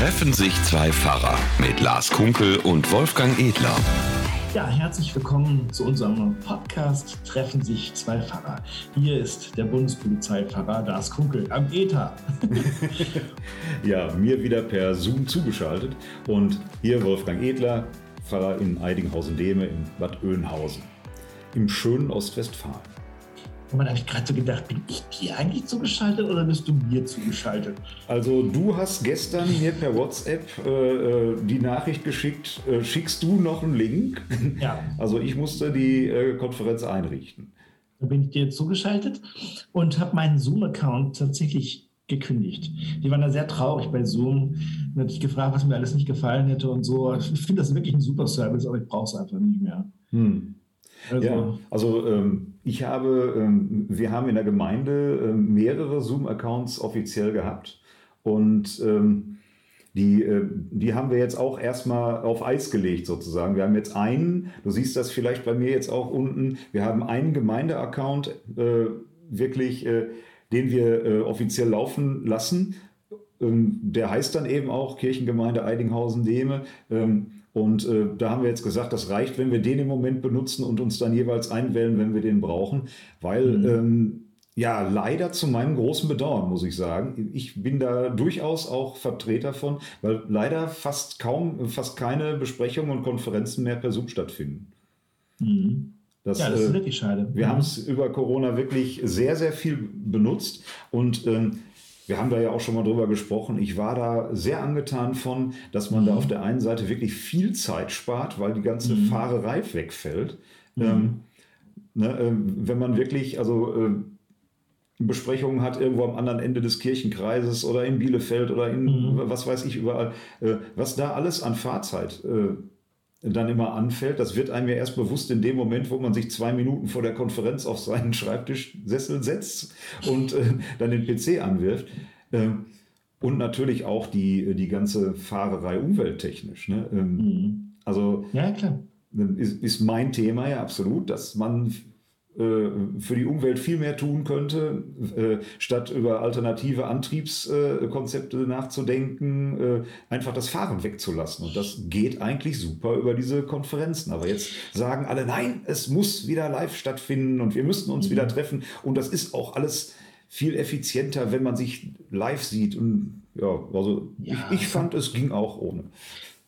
Treffen sich zwei Pfarrer mit Lars Kunkel und Wolfgang Edler. Ja, herzlich willkommen zu unserem Podcast Treffen sich zwei Pfarrer. Hier ist der Bundespolizeipfarrer Lars Kunkel am ETA. ja, mir wieder per Zoom zugeschaltet und hier Wolfgang Edler, Pfarrer in Eidinghausen-Dehme in Bad Oeynhausen im schönen Ostwestfalen. Und man habe ich gerade so gedacht, bin ich dir eigentlich zugeschaltet oder bist du mir zugeschaltet? Also du hast gestern mir per WhatsApp äh, äh die Nachricht geschickt, äh, schickst du noch einen Link? Ja. Also ich musste die äh, Konferenz einrichten. Da bin ich dir zugeschaltet und habe meinen Zoom-Account tatsächlich gekündigt. Die waren da sehr traurig bei Zoom. Und hatte ich gefragt, was mir alles nicht gefallen hätte und so. Ich finde das wirklich ein super Service, aber ich brauche es einfach nicht mehr. Hm. Also, ja, also ähm, ich habe, ähm, wir haben in der Gemeinde ähm, mehrere Zoom-Accounts offiziell gehabt und ähm, die, äh, die haben wir jetzt auch erstmal auf Eis gelegt sozusagen. Wir haben jetzt einen, du siehst das vielleicht bei mir jetzt auch unten, wir haben einen Gemeindeaccount äh, wirklich, äh, den wir äh, offiziell laufen lassen. Ähm, der heißt dann eben auch Kirchengemeinde Eidinghausen-Dehme. Ähm, und äh, da haben wir jetzt gesagt, das reicht, wenn wir den im Moment benutzen und uns dann jeweils einwählen, wenn wir den brauchen, weil mhm. ähm, ja, leider zu meinem großen Bedauern, muss ich sagen. Ich bin da durchaus auch Vertreter von, weil leider fast kaum, fast keine Besprechungen und Konferenzen mehr per Zoom stattfinden. Mhm. Das, ja, das ist äh, wirklich schade. Wir mhm. haben es über Corona wirklich sehr, sehr viel benutzt und ähm, wir haben da ja auch schon mal drüber gesprochen. Ich war da sehr angetan von, dass man mhm. da auf der einen Seite wirklich viel Zeit spart, weil die ganze mhm. Fahrerei wegfällt. Mhm. Ähm, ne, äh, wenn man wirklich, also äh, Besprechungen hat irgendwo am anderen Ende des Kirchenkreises oder in Bielefeld oder in mhm. was weiß ich überall, äh, was da alles an Fahrzeit äh, dann immer anfällt, das wird einem ja erst bewusst in dem Moment, wo man sich zwei Minuten vor der Konferenz auf seinen Schreibtischsessel setzt und äh, dann den PC anwirft. Ähm, und natürlich auch die, die ganze Fahrerei umwelttechnisch. Ne? Ähm, mhm. Also ja, klar. Ist, ist mein Thema ja absolut, dass man für die Umwelt viel mehr tun könnte, äh, statt über alternative Antriebskonzepte nachzudenken, äh, einfach das Fahren wegzulassen. Und das geht eigentlich super über diese Konferenzen. Aber jetzt sagen alle, nein, es muss wieder live stattfinden und wir müssen uns mhm. wieder treffen. Und das ist auch alles viel effizienter, wenn man sich live sieht. Und ja, also ja. Ich, ich fand, es ging auch ohne.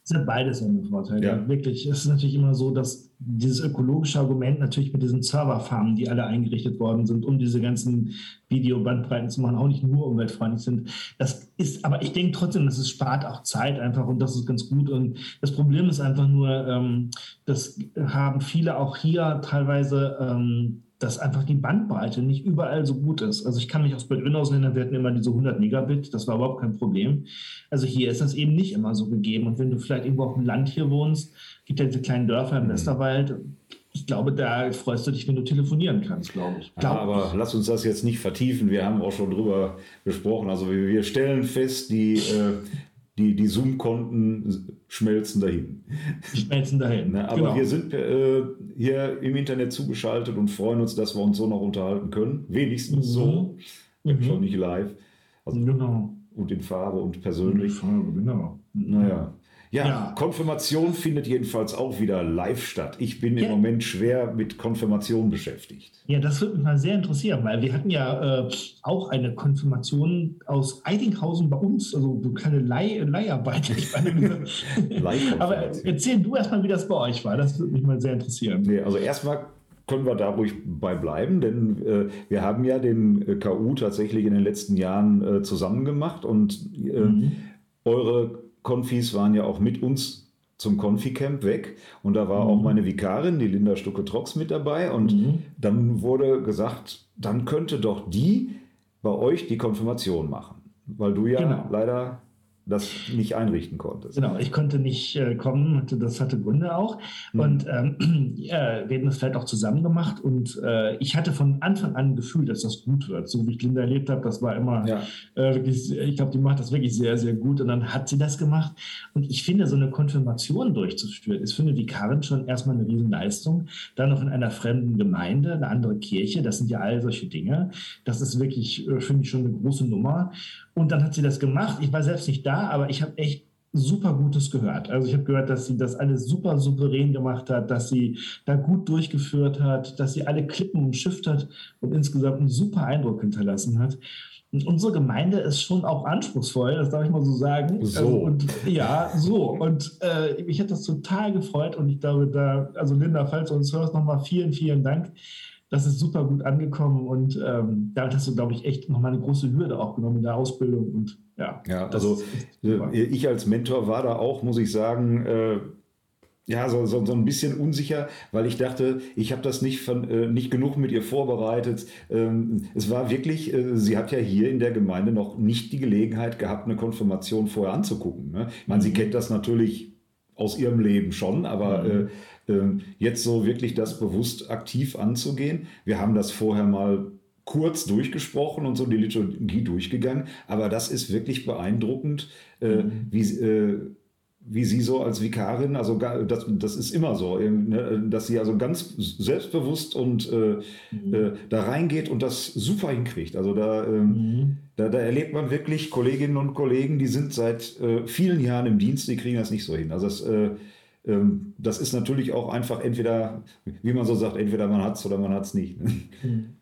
Es hat beides seine Vorteile. Ja. Wirklich. Es ist natürlich immer so, dass dieses ökologische Argument natürlich mit diesen Serverfarmen, die alle eingerichtet worden sind, um diese ganzen Videobandbreiten zu machen, auch nicht nur umweltfreundlich sind. Das ist, aber ich denke trotzdem, dass es spart auch Zeit einfach und das ist ganz gut. Und das Problem ist einfach nur, ähm, das haben viele auch hier teilweise ähm, dass einfach die Bandbreite nicht überall so gut ist. Also ich kann mich aus Bad Oeynhausen erinnern, wir hatten immer diese 100 Megabit, das war überhaupt kein Problem. Also hier ist das eben nicht immer so gegeben. Und wenn du vielleicht irgendwo auf dem Land hier wohnst, gibt ja diese kleinen Dörfer im mhm. Westerwald, ich glaube, da freust du dich, wenn du telefonieren kannst, glaube ich. Glaub ja, aber lass uns das jetzt nicht vertiefen. Wir haben auch schon drüber gesprochen. Also wir stellen fest, die, äh, die, die Zoom-Konten schmelzen dahin. Schmelzen dahin. Ne, aber genau. wir sind äh, hier im Internet zugeschaltet und freuen uns, dass wir uns so noch unterhalten können. Wenigstens mhm. so. Mhm. Schon nicht live. Also, genau. Und in Farbe und persönlich. Und Farbe, genau. Naja. Ja, ja, Konfirmation findet jedenfalls auch wieder live statt. Ich bin ja. im Moment schwer mit Konfirmation beschäftigt. Ja, das würde mich mal sehr interessieren, weil wir hatten ja äh, auch eine Konfirmation aus Eidinghausen bei uns, also so kleine Leih Leiharbeit. Aber erzähl du erstmal, wie das bei euch war. Das würde mich mal sehr interessieren. Nee, also erstmal können wir da ruhig bei bleiben, denn äh, wir haben ja den äh, KU tatsächlich in den letzten Jahren äh, zusammen gemacht und äh, mhm. eure Konfis waren ja auch mit uns zum Konfi-Camp weg und da war mhm. auch meine Vikarin, die Linda Stucke-Trox, mit dabei und mhm. dann wurde gesagt, dann könnte doch die bei euch die Konfirmation machen, weil du ja genau. leider das nicht einrichten konntest. Genau, ich konnte nicht äh, kommen, das hatte Gründe auch. Mhm. Und ähm, ja, wir haben das vielleicht auch zusammen gemacht und äh, ich hatte von Anfang an ein Gefühl, dass das gut wird. So wie ich Linda erlebt habe, das war immer ja. äh, wirklich, ich glaube, die macht das wirklich sehr, sehr gut. Und dann hat sie das gemacht. Und ich finde, so eine Konfirmation durchzuführen, ist für eine Vikarin schon erstmal eine Riesenleistung. Dann noch in einer fremden Gemeinde, eine andere Kirche, das sind ja all solche Dinge. Das ist wirklich, äh, finde ich, schon eine große Nummer. Und dann hat sie das gemacht. Ich war selbst nicht da, aber ich habe echt super Gutes gehört. Also ich habe gehört, dass sie das alles super souverän gemacht hat, dass sie da gut durchgeführt hat, dass sie alle Klippen umschifft hat und insgesamt einen super Eindruck hinterlassen hat. Und unsere Gemeinde ist schon auch anspruchsvoll, das darf ich mal so sagen. So. Also, und, ja, so. Und äh, mich hat das total gefreut und ich glaube, da, also Linda, falls du uns hörst, nochmal vielen, vielen Dank. Das ist super gut angekommen und ähm, damit hast du, glaube ich, echt nochmal eine große Hürde auch genommen in der Ausbildung und ja. Ja, also äh, ich als Mentor war da auch, muss ich sagen, äh, ja, so, so, so ein bisschen unsicher, weil ich dachte, ich habe das nicht, von, äh, nicht genug mit ihr vorbereitet. Ähm, es war wirklich, äh, sie hat ja hier in der Gemeinde noch nicht die Gelegenheit gehabt, eine Konfirmation vorher anzugucken. Ne? Ich meine, sie mhm. kennt das natürlich aus ihrem Leben schon, aber mhm. äh, jetzt so wirklich das bewusst aktiv anzugehen. Wir haben das vorher mal kurz durchgesprochen und so die Liturgie durchgegangen, aber das ist wirklich beeindruckend, äh, mhm. wie äh, wie sie so als Vikarin, also das, das ist immer so, ne, dass sie also ganz selbstbewusst und äh, mhm. da reingeht und das super hinkriegt. Also da, äh, mhm. da, da, erlebt man wirklich Kolleginnen und Kollegen, die sind seit äh, vielen Jahren im Dienst, die kriegen das nicht so hin. Also das, äh, ähm, das ist natürlich auch einfach entweder, wie man so sagt, entweder man hat es oder man hat es nicht. Mhm.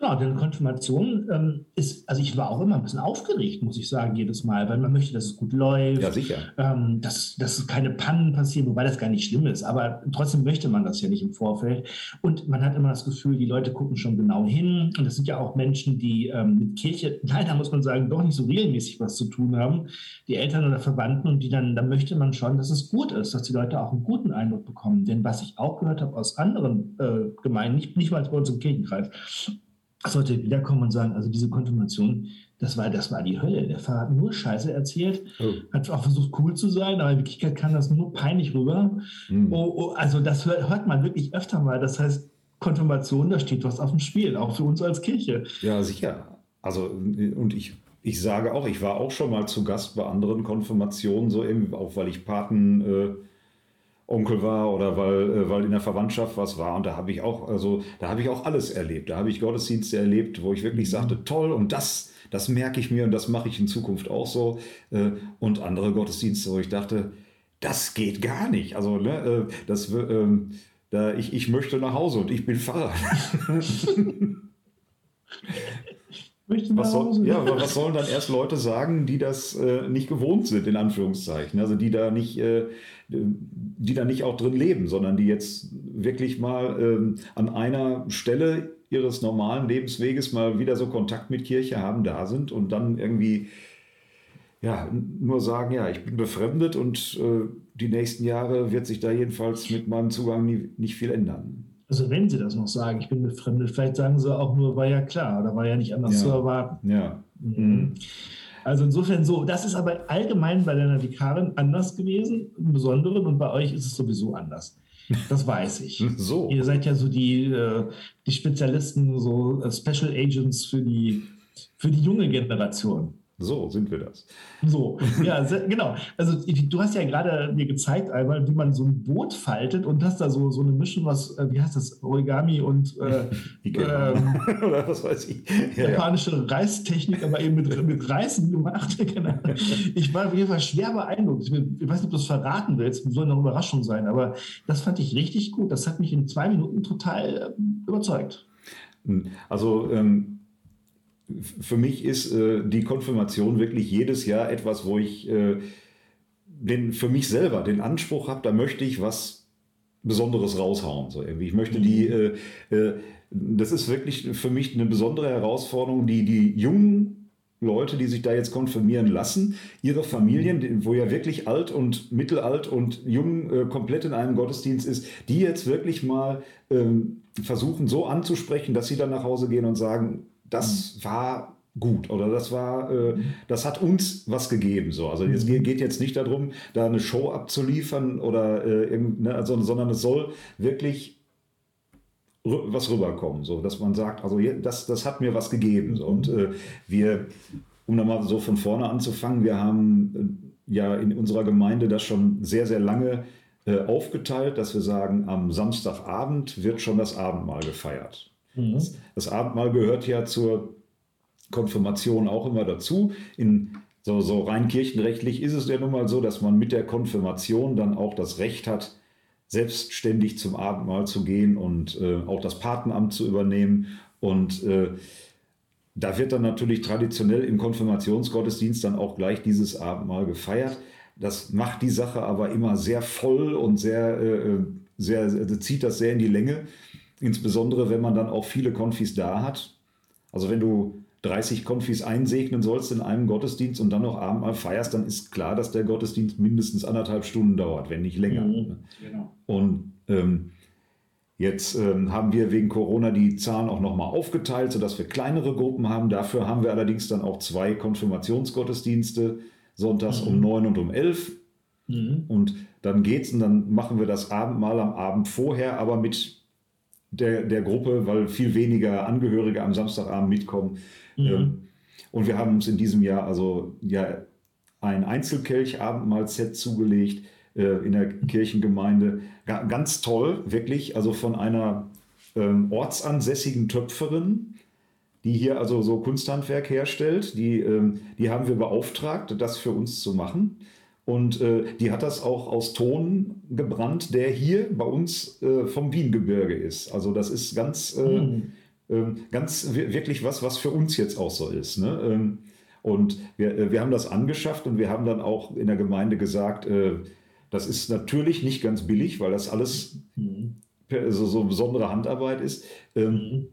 Ja, denn Konfirmation ähm, ist, also ich war auch immer ein bisschen aufgeregt, muss ich sagen, jedes Mal, weil man möchte, dass es gut läuft. Ja, sicher. Ähm, dass, dass keine Pannen passieren, wobei das gar nicht schlimm ist. Aber trotzdem möchte man das ja nicht im Vorfeld. Und man hat immer das Gefühl, die Leute gucken schon genau hin. Und das sind ja auch Menschen, die ähm, mit Kirche, leider muss man sagen, doch nicht so regelmäßig was zu tun haben. Die Eltern oder Verwandten und die dann, da möchte man schon, dass es gut ist, dass die Leute auch einen guten Eindruck bekommen. Denn was ich auch gehört habe aus anderen äh, Gemeinden, nicht, nicht mal bei uns im Kirchenkreis, sollte wiederkommen und sagen, also diese Konfirmation, das war, das war die Hölle. Der Pfarrer hat nur Scheiße erzählt, oh. hat auch versucht, cool zu sein, aber in Wirklichkeit kam das nur peinlich rüber. Mhm. Oh, oh, also das hört, hört man wirklich öfter mal. Das heißt, Konfirmation, da steht was auf dem Spiel, auch für uns als Kirche. Ja, sicher. Also, und ich, ich sage auch, ich war auch schon mal zu Gast bei anderen Konfirmationen, so eben, auch weil ich Paten. Äh, Onkel war oder weil, äh, weil in der Verwandtschaft was war. Und da habe ich auch, also da habe ich auch alles erlebt. Da habe ich Gottesdienste erlebt, wo ich wirklich mhm. sagte, toll, und das, das merke ich mir und das mache ich in Zukunft auch so. Äh, und andere Gottesdienste, wo ich dachte, das geht gar nicht. Also, ne, äh, das, ähm, da, ich, ich möchte nach Hause und ich bin Pfarrer. was, soll, ja, was sollen dann erst Leute sagen, die das äh, nicht gewohnt sind, in Anführungszeichen? Also die da nicht, äh, die da nicht auch drin leben, sondern die jetzt wirklich mal ähm, an einer Stelle ihres normalen Lebensweges mal wieder so Kontakt mit Kirche haben, da sind und dann irgendwie ja, nur sagen, ja, ich bin befremdet und äh, die nächsten Jahre wird sich da jedenfalls mit meinem Zugang nie, nicht viel ändern. Also wenn sie das noch sagen, ich bin befremdet, vielleicht sagen sie auch nur, war ja klar oder war ja nicht anders ja. zu erwarten. Ja. Mhm. Also insofern so, das ist aber allgemein bei deiner Vikarin anders gewesen, im Besonderen, und bei euch ist es sowieso anders. Das weiß ich. So. Ihr seid ja so die, äh, die Spezialisten, so äh, Special Agents für die, für die junge Generation. So sind wir das. So, ja, genau. Also du hast ja gerade mir gezeigt einmal, wie man so ein Boot faltet und hast da so, so eine Mischung, was, äh, wie heißt das, Origami und äh, ähm, oder was weiß ich. Ja, japanische ja. Reistechnik, aber eben mit, mit Reißen gemacht. Genau. ich war auf jeden Fall schwer beeindruckt. Ich, ich weiß nicht, ob du es verraten willst, soll eine Überraschung sein, aber das fand ich richtig gut. Das hat mich in zwei Minuten total äh, überzeugt. Also ähm, für mich ist äh, die Konfirmation wirklich jedes Jahr etwas, wo ich äh, den, für mich selber den Anspruch habe, da möchte ich was Besonderes raushauen. So irgendwie. Ich möchte die, mhm. äh, äh, das ist wirklich für mich eine besondere Herausforderung, die die jungen Leute, die sich da jetzt konfirmieren lassen, ihre Familien, wo ja wirklich alt und mittelalt und jung äh, komplett in einem Gottesdienst ist, die jetzt wirklich mal ähm, versuchen so anzusprechen, dass sie dann nach Hause gehen und sagen, das mhm. war gut oder das war, äh, mhm. das hat uns was gegeben. So. Also es mhm. geht jetzt nicht darum, da eine Show abzuliefern oder äh, ne, also, sondern es soll wirklich was rüberkommen, so dass man sagt, also das, das hat mir was gegeben. So. Und äh, wir, um nochmal so von vorne anzufangen, wir haben äh, ja in unserer Gemeinde das schon sehr, sehr lange äh, aufgeteilt, dass wir sagen, am Samstagabend wird schon das Abendmahl gefeiert. Mhm. Das, Abendmahl gehört ja zur Konfirmation auch immer dazu. In so, so rein kirchenrechtlich ist es ja nun mal so, dass man mit der Konfirmation dann auch das Recht hat, selbstständig zum Abendmahl zu gehen und äh, auch das Patenamt zu übernehmen. Und äh, da wird dann natürlich traditionell im Konfirmationsgottesdienst dann auch gleich dieses Abendmahl gefeiert. Das macht die Sache aber immer sehr voll und sehr, äh, sehr, zieht das sehr in die Länge. Insbesondere, wenn man dann auch viele Konfis da hat. Also wenn du 30 Konfis einsegnen sollst in einem Gottesdienst und dann noch Abendmahl feierst, dann ist klar, dass der Gottesdienst mindestens anderthalb Stunden dauert, wenn nicht länger. Mhm, genau. Und ähm, jetzt ähm, haben wir wegen Corona die Zahlen auch nochmal aufgeteilt, sodass wir kleinere Gruppen haben. Dafür haben wir allerdings dann auch zwei Konfirmationsgottesdienste, sonntags mhm. um 9 und um 11. Mhm. Und dann geht's und dann machen wir das Abendmahl am Abend vorher, aber mit der, der Gruppe, weil viel weniger Angehörige am Samstagabend mitkommen. Mhm. Ähm, und wir haben uns in diesem Jahr also ja ein Einzelkelch-Abendmahl-Set zugelegt äh, in der Kirchengemeinde. ganz toll, wirklich. Also von einer ähm, ortsansässigen Töpferin, die hier also so Kunsthandwerk herstellt. Die, ähm, die haben wir beauftragt, das für uns zu machen. Und äh, die hat das auch aus Ton gebrannt, der hier bei uns äh, vom Wiengebirge ist. Also das ist ganz, äh, mhm. ganz wirklich was, was für uns jetzt auch so ist. Ne? Ähm, und wir, äh, wir haben das angeschafft und wir haben dann auch in der Gemeinde gesagt, äh, das ist natürlich nicht ganz billig, weil das alles mhm. so, so besondere Handarbeit ist. Ähm, mhm.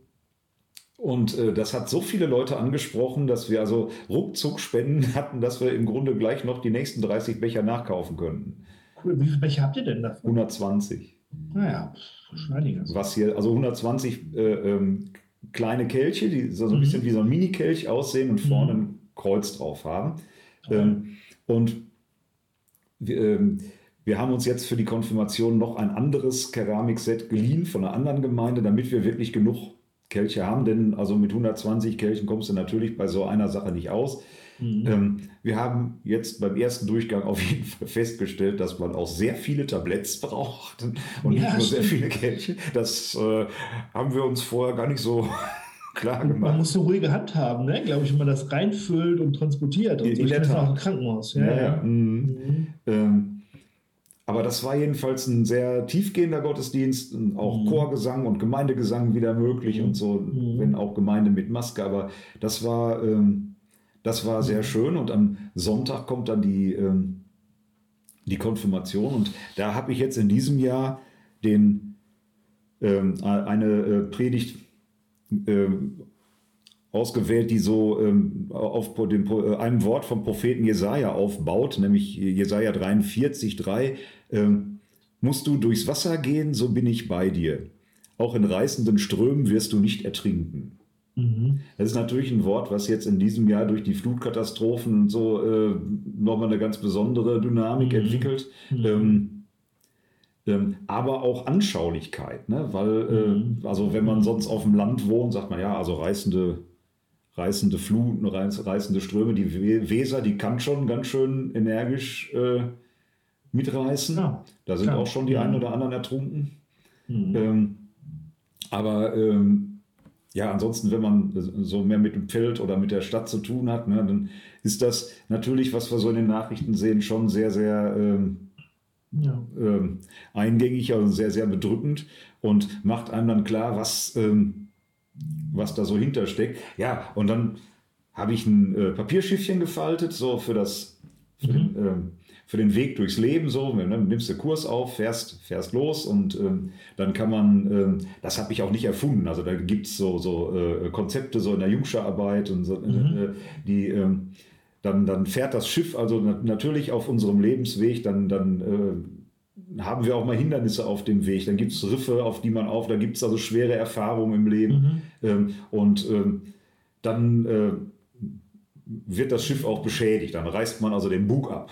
Und äh, das hat so viele Leute angesprochen, dass wir also ruckzuck Spenden hatten, dass wir im Grunde gleich noch die nächsten 30 Becher nachkaufen könnten. Cool. Wie viele Becher habt ihr denn davon? 120. Naja, schon einiges. Was hier, also 120 äh, ähm, kleine Kelche, die so, ein mhm. bisschen wie so ein Mini-Kelch aussehen und vorne mhm. ein Kreuz drauf haben. Ähm, und wir, ähm, wir haben uns jetzt für die Konfirmation noch ein anderes Keramikset geliehen von einer anderen Gemeinde, damit wir wirklich genug Kelche haben, denn also mit 120 Kelchen kommst du natürlich bei so einer Sache nicht aus. Mhm. Ähm, wir haben jetzt beim ersten Durchgang auf jeden Fall festgestellt, dass man auch sehr viele Tabletts braucht und ja, nicht nur sehr viele Kelche. Das äh, haben wir uns vorher gar nicht so klar gemacht. Man muss eine ruhige Hand haben, ne? glaube ich, wenn man das reinfüllt und transportiert. Und in, so. in der Tat. auch im Krankenhaus. Ja, ja. ja. Mhm. Mhm. Ähm, aber das war jedenfalls ein sehr tiefgehender Gottesdienst, auch mhm. Chorgesang und Gemeindegesang wieder möglich und so, mhm. wenn auch Gemeinde mit Maske. Aber das war, ähm, das war sehr mhm. schön. Und am Sonntag kommt dann die, ähm, die Konfirmation. Und da habe ich jetzt in diesem Jahr den, ähm, eine äh, Predigt ähm, ausgewählt, die so ähm, auf dem, äh, einem Wort vom Propheten Jesaja aufbaut, nämlich Jesaja 43, 3. Ähm, musst du durchs Wasser gehen, so bin ich bei dir. Auch in reißenden Strömen wirst du nicht ertrinken. Mhm. Das ist natürlich ein Wort, was jetzt in diesem Jahr durch die Flutkatastrophen und so äh, nochmal eine ganz besondere Dynamik mhm. entwickelt. Mhm. Ähm, ähm, aber auch Anschaulichkeit, ne? weil, äh, mhm. also wenn man sonst auf dem Land wohnt, sagt man ja, also reißende reißende Fluten, reißende Ströme. Die Weser, die kann schon ganz schön energisch äh, mitreißen. Ja, da sind klar. auch schon die einen oder anderen ertrunken. Mhm. Ähm, aber ähm, ja, ansonsten, wenn man so mehr mit dem Feld oder mit der Stadt zu tun hat, ne, dann ist das natürlich, was wir so in den Nachrichten sehen, schon sehr, sehr ähm, ja. ähm, eingängig, also sehr, sehr bedrückend und macht einem dann klar, was ähm, was da so hintersteckt. Ja, und dann habe ich ein äh, Papierschiffchen gefaltet, so für das, für, mhm. den, ähm, für den Weg durchs Leben, so, ne, nimmst du Kurs auf, fährst, fährst los und ähm, dann kann man, ähm, das habe ich auch nicht erfunden, also da gibt es so, so äh, Konzepte so in der Jungscherarbeit und so, mhm. äh, die, ähm, dann, dann fährt das Schiff also natürlich auf unserem Lebensweg, dann, dann äh, haben wir auch mal Hindernisse auf dem Weg. Dann gibt es Riffe, auf die man auf, da gibt es also schwere Erfahrungen im Leben. Mhm. Ähm, und ähm, dann äh, wird das Schiff auch beschädigt. Dann reißt man also den Bug ab.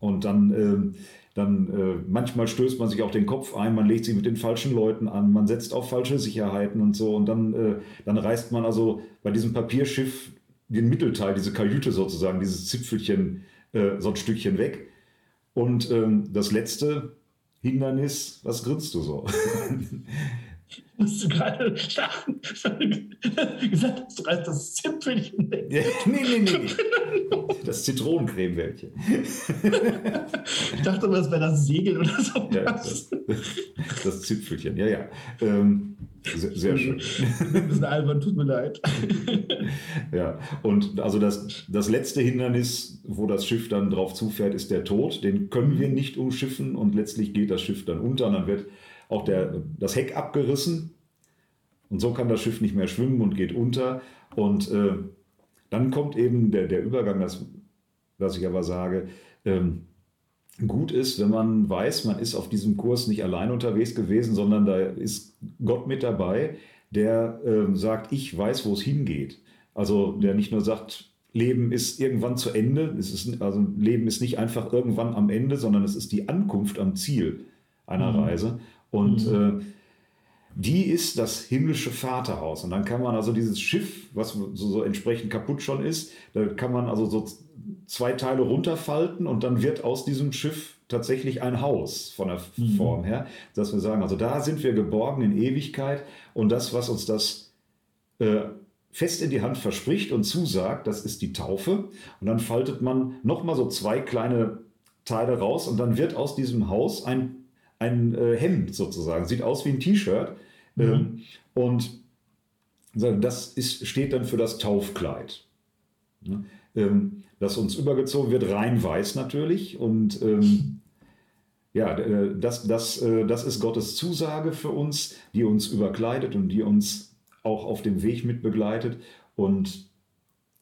Und dann, ähm, dann äh, manchmal stößt man sich auch den Kopf ein, man legt sich mit den falschen Leuten an, man setzt auf falsche Sicherheiten und so. Und dann, äh, dann reißt man also bei diesem Papierschiff den Mittelteil, diese Kajüte sozusagen, dieses Zipfelchen, äh, so ein Stückchen weg. Und ähm, das letzte Hindernis, was grinst du so? Ich musste gerade lachen. gesagt hast, du reißt das Zipfelchen weg. Ja, nee, nee, nee. Das Zitronencremewäldchen. ich dachte immer, das wäre das Segel oder so. Ja, das, das Zipfelchen, ja, ja. Ähm, sehr, sehr schön. Ein bisschen albern, tut mir leid. ja, und also das, das letzte Hindernis, wo das Schiff dann drauf zufährt, ist der Tod. Den können wir nicht umschiffen und letztlich geht das Schiff dann unter und dann wird auch der, das Heck abgerissen und so kann das Schiff nicht mehr schwimmen und geht unter. Und äh, dann kommt eben der, der Übergang, das, was ich aber sage, ähm, gut ist, wenn man weiß, man ist auf diesem Kurs nicht allein unterwegs gewesen, sondern da ist Gott mit dabei, der äh, sagt, ich weiß, wo es hingeht. Also der nicht nur sagt, Leben ist irgendwann zu Ende, es ist, also Leben ist nicht einfach irgendwann am Ende, sondern es ist die Ankunft am Ziel einer mhm. Reise. Und mhm. äh, die ist das himmlische Vaterhaus. Und dann kann man also dieses Schiff, was so, so, entsprechend kaputt schon ist, da kann man also so zwei Teile runterfalten und dann wird aus diesem Schiff tatsächlich ein Haus von der mhm. Form her, dass wir sagen, also da sind wir geborgen in Ewigkeit und das, was uns das äh, fest in die Hand verspricht und zusagt, das ist die Taufe. Und dann faltet man nochmal so zwei kleine Teile raus und dann wird aus diesem Haus ein ein äh, Hemd sozusagen. Sieht aus wie ein T-Shirt. Mhm. Ähm, und das ist, steht dann für das Taufkleid. Ne? Ähm, das uns übergezogen wird, rein weiß natürlich. Und ähm, ja, äh, das, das, äh, das ist Gottes Zusage für uns, die uns überkleidet und die uns auch auf dem Weg mit begleitet. Und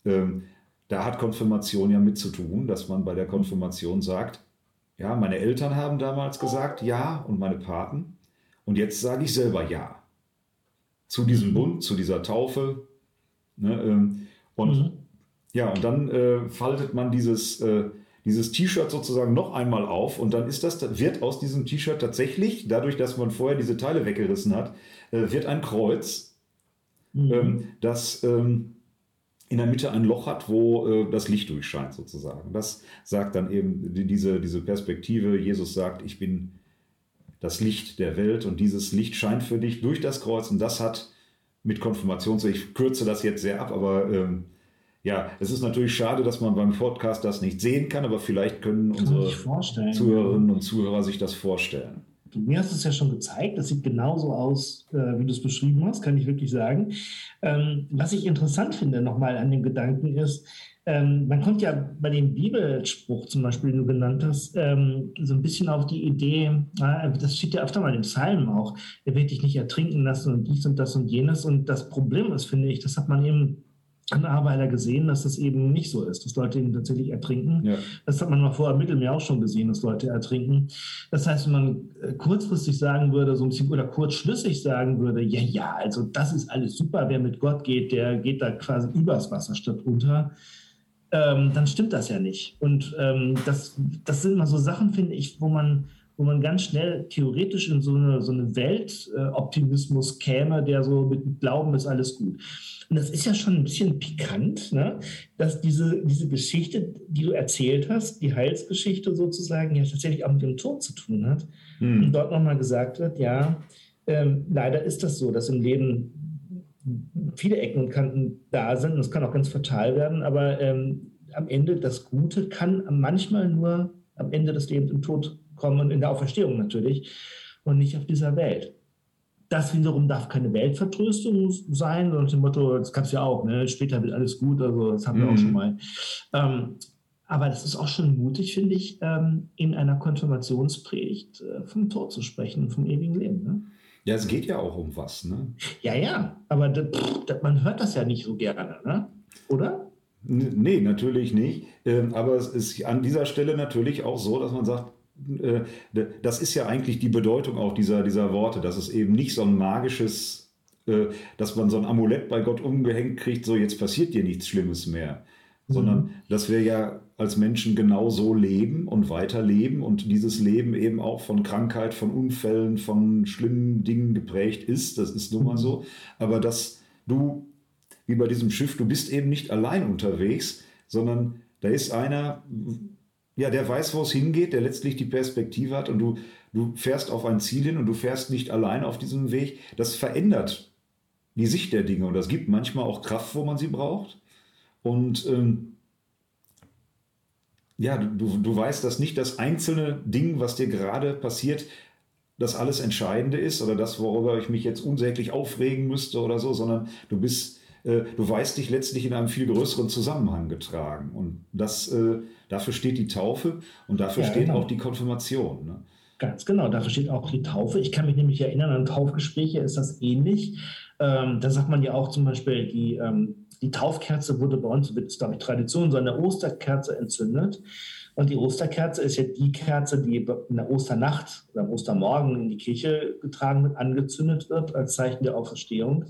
ähm, da hat Konfirmation ja mit zu tun, dass man bei der Konfirmation sagt, ja, meine Eltern haben damals gesagt ja und meine Paten. Und jetzt sage ich selber ja. Zu diesem Bund, zu dieser Taufe. Ne, ähm, und mhm. ja, und dann äh, faltet man dieses, äh, dieses T-Shirt sozusagen noch einmal auf und dann ist das, wird aus diesem T-Shirt tatsächlich, dadurch, dass man vorher diese Teile weggerissen hat, äh, wird ein Kreuz, mhm. ähm, das ähm, in der Mitte ein Loch hat, wo äh, das Licht durchscheint sozusagen. Das sagt dann eben diese, diese Perspektive. Jesus sagt, ich bin das Licht der Welt und dieses Licht scheint für dich durch das Kreuz und das hat mit Konfirmation, ich kürze das jetzt sehr ab, aber ähm, ja, es ist natürlich schade, dass man beim Podcast das nicht sehen kann, aber vielleicht können unsere Zuhörerinnen und Zuhörer sich das vorstellen. Du, mir hast es ja schon gezeigt, das sieht genauso aus, äh, wie du es beschrieben hast, kann ich wirklich sagen. Ähm, was ich interessant finde nochmal an dem Gedanken ist, ähm, man kommt ja bei dem Bibelspruch zum Beispiel, den du genannt hast, ähm, so ein bisschen auf die Idee, äh, das steht ja öfter mal im Psalm auch, er wird dich nicht ertrinken lassen und dies und das und jenes. Und das Problem ist, finde ich, das hat man eben an Arbeiter gesehen, dass das eben nicht so ist, dass Leute eben tatsächlich ertrinken. Ja. Das hat man mal vorher im Mittelmeer auch schon gesehen, dass Leute ertrinken. Das heißt, wenn man äh, kurzfristig sagen würde, so ein bisschen oder kurzschlüssig sagen würde, ja, ja, also das ist alles super, wer mit Gott geht, der geht da quasi übers Wasser statt runter. Ähm, dann stimmt das ja nicht. Und ähm, das, das sind mal so Sachen, finde ich, wo man, wo man ganz schnell theoretisch in so eine, so eine Weltoptimismus äh, käme, der so mit Glauben ist alles gut. Und das ist ja schon ein bisschen pikant, ne? dass diese, diese Geschichte, die du erzählt hast, die Heilsgeschichte sozusagen, ja tatsächlich auch mit dem Tod zu tun hat. Hm. Und dort nochmal gesagt wird, ja, ähm, leider ist das so, dass im Leben viele Ecken und Kanten da sind und es kann auch ganz fatal werden, aber ähm, am Ende das Gute kann manchmal nur am Ende des Lebens im Tod kommen und in der Auferstehung natürlich und nicht auf dieser Welt. Das wiederum darf keine Weltvertröstung sein, sondern dem Motto, das kannst du ja auch, ne? später wird alles gut, also das haben wir mhm. auch schon mal. Ähm, aber das ist auch schon mutig, finde ich, ähm, in einer Konfirmationspredigt äh, vom Tod zu sprechen, vom ewigen Leben. Ne? Ja, es geht ja auch um was, ne? Ja, ja, aber das, das, man hört das ja nicht so gerne, ne? oder? Nee, natürlich nicht. Ähm, aber es ist an dieser Stelle natürlich auch so, dass man sagt, das ist ja eigentlich die Bedeutung auch dieser, dieser Worte, dass es eben nicht so ein magisches, äh, dass man so ein Amulett bei Gott umgehängt kriegt, so jetzt passiert dir nichts Schlimmes mehr, mhm. sondern dass wir ja als Menschen genau so leben und weiterleben und dieses Leben eben auch von Krankheit, von Unfällen, von schlimmen Dingen geprägt ist, das ist nun mal so, aber dass du, wie bei diesem Schiff, du bist eben nicht allein unterwegs, sondern da ist einer, ja, der weiß, wo es hingeht, der letztlich die Perspektive hat und du, du fährst auf ein Ziel hin und du fährst nicht allein auf diesem Weg. Das verändert die Sicht der Dinge und das gibt manchmal auch Kraft, wo man sie braucht. Und ähm, ja, du, du weißt, dass nicht das einzelne Ding, was dir gerade passiert, das alles Entscheidende ist oder das, worüber ich mich jetzt unsäglich aufregen müsste oder so, sondern du bist, äh, du weißt dich letztlich in einem viel größeren Zusammenhang getragen. Und das, äh, dafür steht die Taufe und dafür ja, steht genau. auch die Konfirmation. Ne? Ganz genau, dafür steht auch die Taufe. Ich kann mich nämlich erinnern, an Taufgespräche ist das ähnlich. Ähm, da sagt man ja auch zum Beispiel, die, ähm, die Taufkerze wurde bei uns, ist glaube ich Tradition, so eine Osterkerze entzündet. Und die Osterkerze ist ja die Kerze, die in der Osternacht oder am Ostermorgen in die Kirche getragen wird, angezündet wird als Zeichen der Auferstehung.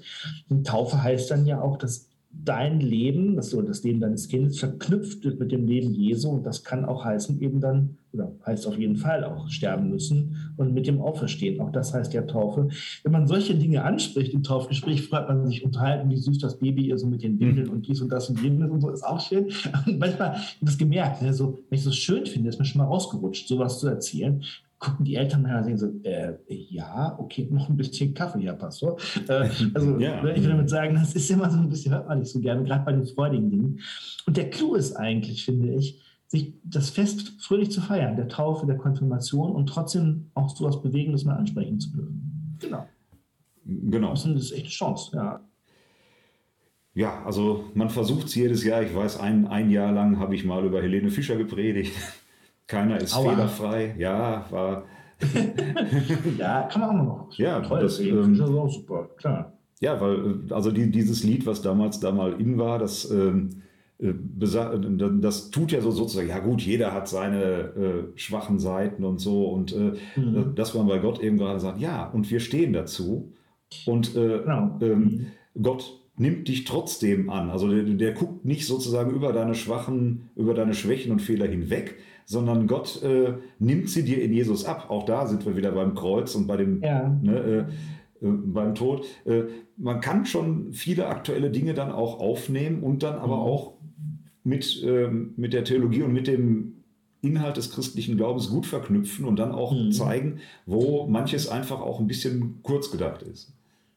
Und Taufe heißt dann ja auch, dass dein Leben, das, so das Leben deines Kindes, verknüpft wird mit dem Leben Jesu. Und das kann auch heißen, eben dann, oder heißt auf jeden Fall auch sterben müssen und mit dem Auferstehen. Auch das heißt ja Taufe. Wenn man solche Dinge anspricht im Taufgespräch, fragt man sich unterhalten, wie süß das Baby ist und mit den Windeln und dies und das und jenes und so, ist auch schön. Und manchmal, ich habe das gemerkt, ne, so, wenn ich so schön finde, ist mir schon mal rausgerutscht, sowas zu erzählen gucken die Eltern nachher und sagen so, äh, ja, okay, noch ein bisschen Kaffee, Herr Pastor. Äh, also ja. ich will damit sagen, das ist immer so ein bisschen, hört man nicht so gerne, gerade bei den freudigen Dingen. Und der Clou ist eigentlich, finde ich, sich das Fest fröhlich zu feiern, der Taufe, der Konfirmation und trotzdem auch so etwas Bewegendes mal ansprechen zu dürfen. Genau. Genau. Das ist echt eine Chance, ja. Ja, also man versucht es jedes Jahr. Ich weiß, ein, ein Jahr lang habe ich mal über Helene Fischer gepredigt. Keiner ist Aua. fehlerfrei. Ja, war. ja, kann man auch noch. Ja, Toll, das, ähm, ist auch super, klar. Ja, weil also die, dieses Lied, was damals da mal in war, das, ähm, äh, das tut ja so sozusagen, ja gut, jeder hat seine äh, schwachen Seiten und so und äh, mhm. dass man bei Gott eben gerade sagt, ja, und wir stehen dazu und äh, genau. ähm, mhm. Gott nimmt dich trotzdem an. Also der, der, guckt nicht sozusagen über deine schwachen, über deine Schwächen und Fehler hinweg, sondern Gott äh, nimmt sie dir in Jesus ab. Auch da sind wir wieder beim Kreuz und bei dem ja. ne, äh, äh, beim Tod. Äh, man kann schon viele aktuelle Dinge dann auch aufnehmen und dann aber mhm. auch mit, ähm, mit der Theologie und mit dem Inhalt des christlichen Glaubens gut verknüpfen und dann auch mhm. zeigen, wo manches einfach auch ein bisschen kurz gedacht ist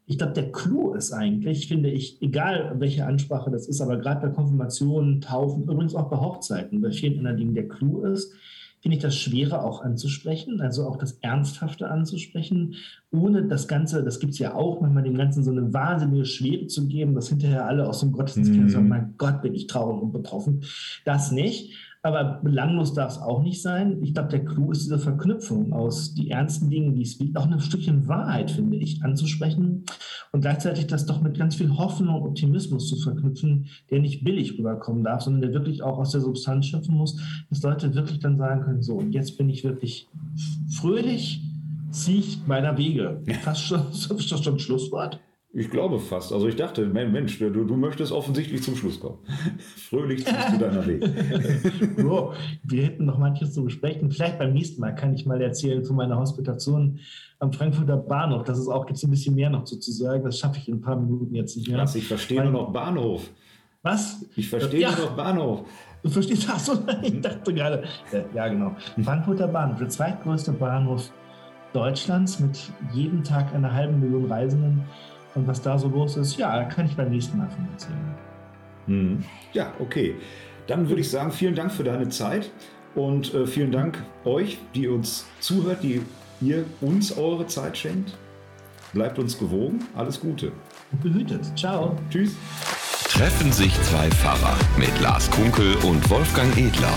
ich glaube, der Clou ist eigentlich, finde ich, egal welche Ansprache das ist, aber gerade bei Konfirmationen, Taufen, übrigens auch bei Hochzeiten, bei vielen anderen Dingen, der Clou ist, finde ich das Schwere auch anzusprechen, also auch das Ernsthafte anzusprechen, ohne das Ganze, das gibt es ja auch, manchmal dem Ganzen so eine wahnsinnige Schwere zu geben, dass hinterher alle aus dem Gottesdienst mhm. sagen, mein Gott, bin ich traurig und betroffen. Das nicht. Aber belanglos darf es auch nicht sein. Ich glaube, der Clou ist diese Verknüpfung aus die ernsten Dingen, die es liegt, auch ein Stückchen Wahrheit, finde ich, anzusprechen und gleichzeitig das doch mit ganz viel Hoffnung und Optimismus zu verknüpfen, der nicht billig rüberkommen darf, sondern der wirklich auch aus der Substanz schöpfen muss, dass Leute wirklich dann sagen können, so, und jetzt bin ich wirklich fröhlich, ziehe ich meiner Wege. Fast schon, ist das schon ein Schlusswort? Ich glaube fast. Also ich dachte, Mensch, du, du möchtest offensichtlich zum Schluss kommen. Fröhlich ziehst du deiner Weg. so, wir hätten noch manches zu besprechen. Vielleicht beim nächsten Mal kann ich mal erzählen von meiner Hospitation am Frankfurter Bahnhof. Das ist auch, gibt es ein bisschen mehr noch zu, sagen. Das schaffe ich in ein paar Minuten jetzt nicht mehr. Was, ich verstehe nur noch Bahnhof. Was? Ich verstehe ja. nur noch Bahnhof. Du verstehst, ach so, ich dachte gerade. Ja, genau. Frankfurter Bahnhof, der zweitgrößte Bahnhof Deutschlands mit jedem Tag einer halben Million Reisenden. Und was da so los ist, ja, kann ich beim nächsten Mal von erzählen. Hm. Ja, okay. Dann würde ich sagen, vielen Dank für deine Zeit und äh, vielen Dank euch, die uns zuhört, die ihr uns eure Zeit schenkt. Bleibt uns gewogen. Alles Gute. Und behütet. Ciao. Tschüss. Treffen sich zwei Pfarrer mit Lars Kunkel und Wolfgang Edler.